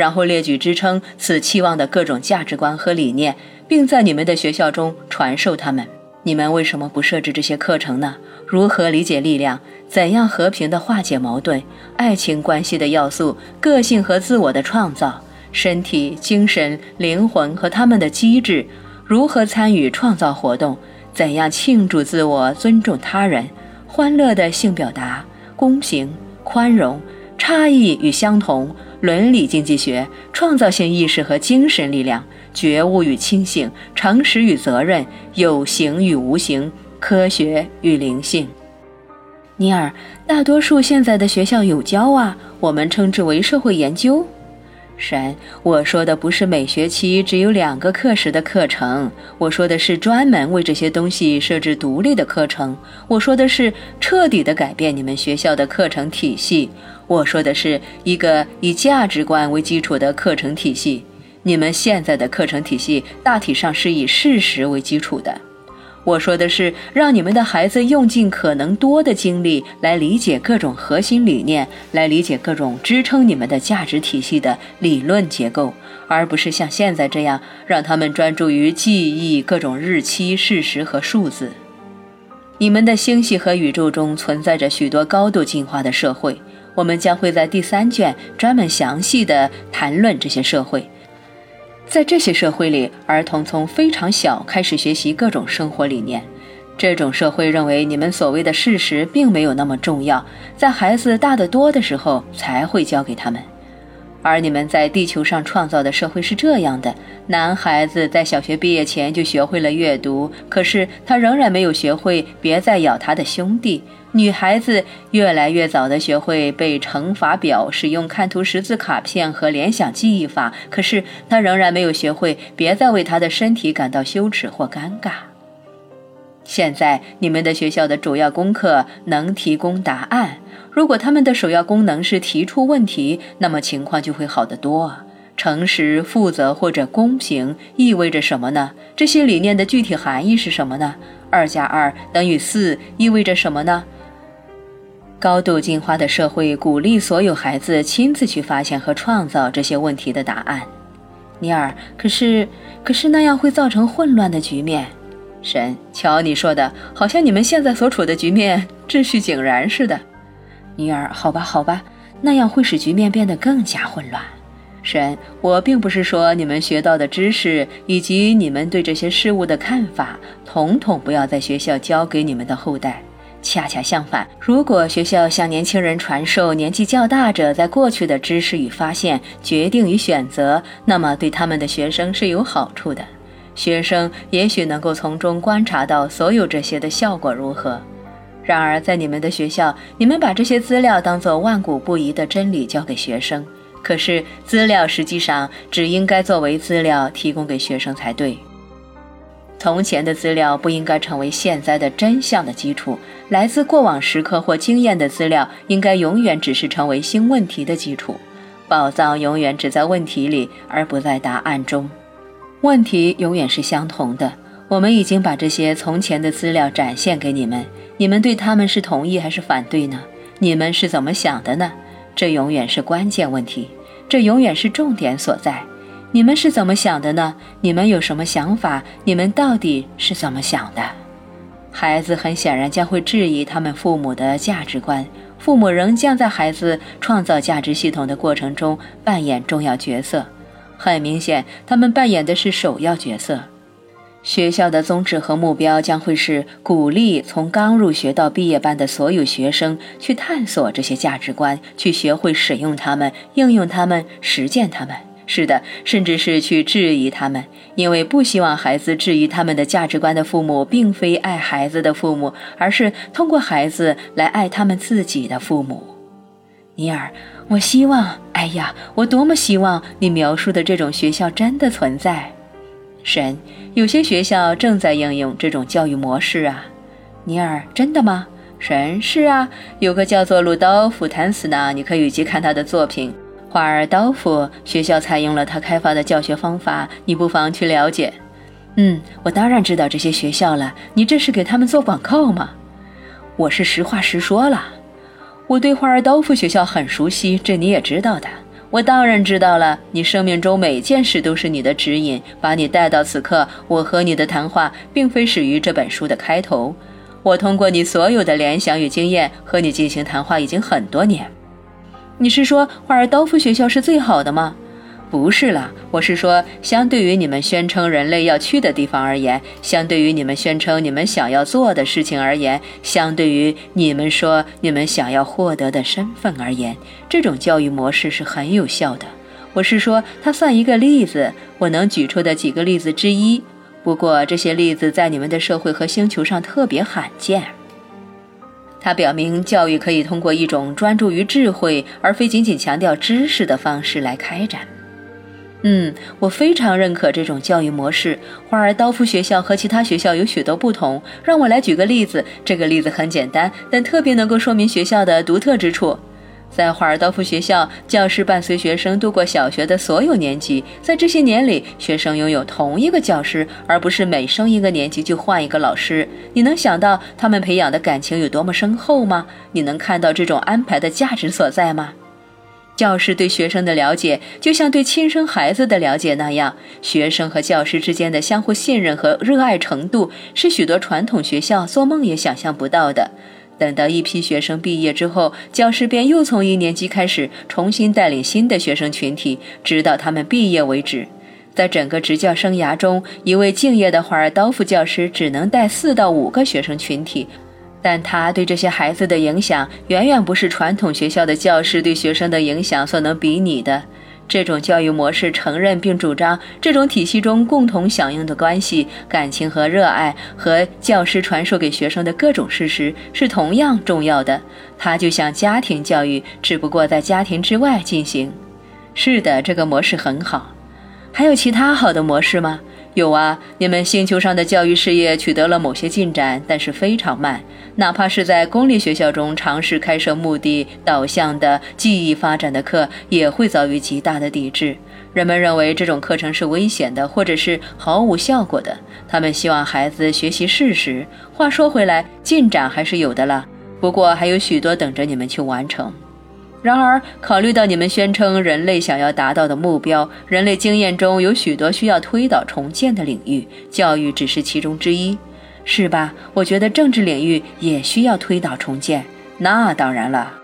然后列举支撑此期望的各种价值观和理念，并在你们的学校中传授他们。你们为什么不设置这些课程呢？如何理解力量？怎样和平地化解矛盾？爱情关系的要素、个性和自我的创造、身体、精神、灵魂和他们的机制？如何参与创造活动？怎样庆祝自我、尊重他人？欢乐的性表达、公平、宽容、差异与相同、伦理经济学、创造性意识和精神力量。觉悟与清醒，诚实与责任，有形与无形，科学与灵性。尼尔，大多数现在的学校有教啊，我们称之为社会研究。神，我说的不是每学期只有两个课时的课程，我说的是专门为这些东西设置独立的课程。我说的是彻底的改变你们学校的课程体系。我说的是一个以价值观为基础的课程体系。你们现在的课程体系大体上是以事实为基础的。我说的是让你们的孩子用尽可能多的精力来理解各种核心理念，来理解各种支撑你们的价值体系的理论结构，而不是像现在这样让他们专注于记忆各种日期、事实和数字。你们的星系和宇宙中存在着许多高度进化的社会，我们将会在第三卷专门详细的谈论这些社会。在这些社会里，儿童从非常小开始学习各种生活理念。这种社会认为你们所谓的事实并没有那么重要，在孩子大得多的时候才会教给他们。而你们在地球上创造的社会是这样的：男孩子在小学毕业前就学会了阅读，可是他仍然没有学会别再咬他的兄弟。女孩子越来越早地学会背乘法表，使用看图识字卡片和联想记忆法，可是她仍然没有学会别再为她的身体感到羞耻或尴尬。现在，你们的学校的主要功课能提供答案。如果他们的首要功能是提出问题，那么情况就会好得多。诚实、负责或者公平意味着什么呢？这些理念的具体含义是什么呢？二加二等于四意味着什么呢？高度进化的社会鼓励所有孩子亲自去发现和创造这些问题的答案。尼尔，可是，可是那样会造成混乱的局面。神，瞧你说的，好像你们现在所处的局面秩序井然似的。尼尔，好吧，好吧，那样会使局面变得更加混乱。神，我并不是说你们学到的知识以及你们对这些事物的看法，统统不要在学校教给你们的后代。恰恰相反，如果学校向年轻人传授年纪较大者在过去的知识与发现、决定与选择，那么对他们的学生是有好处的。学生也许能够从中观察到所有这些的效果如何。然而，在你们的学校，你们把这些资料当作万古不移的真理交给学生，可是资料实际上只应该作为资料提供给学生才对。从前的资料不应该成为现在的真相的基础，来自过往时刻或经验的资料应该永远只是成为新问题的基础。宝藏永远只在问题里，而不在答案中。问题永远是相同的。我们已经把这些从前的资料展现给你们，你们对他们是同意还是反对呢？你们是怎么想的呢？这永远是关键问题，这永远是重点所在。你们是怎么想的呢？你们有什么想法？你们到底是怎么想的？孩子很显然将会质疑他们父母的价值观，父母仍将在孩子创造价值系统的过程中扮演重要角色。很明显，他们扮演的是首要角色。学校的宗旨和目标将会是鼓励从刚入学到毕业班的所有学生去探索这些价值观，去学会使用它们、应用它们、实践它们。是的，甚至是去质疑他们，因为不希望孩子质疑他们的价值观的父母，并非爱孩子的父母，而是通过孩子来爱他们自己的父母。尼尔，我希望，哎呀，我多么希望你描述的这种学校真的存在。神，有些学校正在应用这种教育模式啊。尼尔，真的吗？神，是啊，有个叫做鲁道夫·坦斯纳，你可以去看他的作品。华尔道夫学校采用了他开发的教学方法，你不妨去了解。嗯，我当然知道这些学校了。你这是给他们做广告吗？我是实话实说了。我对华尔道夫学校很熟悉，这你也知道的。我当然知道了，你生命中每件事都是你的指引，把你带到此刻。我和你的谈话并非始于这本书的开头。我通过你所有的联想与经验和你进行谈话已经很多年。你是说华尔道夫学校是最好的吗？不是啦，我是说，相对于你们宣称人类要去的地方而言，相对于你们宣称你们想要做的事情而言，相对于你们说你们想要获得的身份而言，这种教育模式是很有效的。我是说，它算一个例子，我能举出的几个例子之一。不过，这些例子在你们的社会和星球上特别罕见。它表明，教育可以通过一种专注于智慧，而非仅仅强调知识的方式来开展。嗯，我非常认可这种教育模式。华尔道夫学校和其他学校有许多不同。让我来举个例子，这个例子很简单，但特别能够说明学校的独特之处。在华尔道夫学校，教师伴随学生度过小学的所有年级，在这些年里，学生拥有同一个教师，而不是每升一个年级就换一个老师。你能想到他们培养的感情有多么深厚吗？你能看到这种安排的价值所在吗？教师对学生的了解，就像对亲生孩子的了解那样。学生和教师之间的相互信任和热爱程度，是许多传统学校做梦也想象不到的。等到一批学生毕业之后，教师便又从一年级开始重新带领新的学生群体，直到他们毕业为止。在整个执教生涯中，一位敬业的华尔道夫教师只能带四到五个学生群体。但他对这些孩子的影响远远不是传统学校的教师对学生的影响所能比拟的。这种教育模式承认并主张这种体系中共同响应的关系、感情和热爱，和教师传授给学生的各种事实是同样重要的。它就像家庭教育，只不过在家庭之外进行。是的，这个模式很好。还有其他好的模式吗？有啊，你们星球上的教育事业取得了某些进展，但是非常慢。哪怕是在公立学校中尝试开设目的导向的记忆发展的课，也会遭遇极大的抵制。人们认为这种课程是危险的，或者是毫无效果的。他们希望孩子学习事实。话说回来，进展还是有的啦，不过还有许多等着你们去完成。然而，考虑到你们宣称人类想要达到的目标，人类经验中有许多需要推倒重建的领域，教育只是其中之一，是吧？我觉得政治领域也需要推倒重建。那当然了。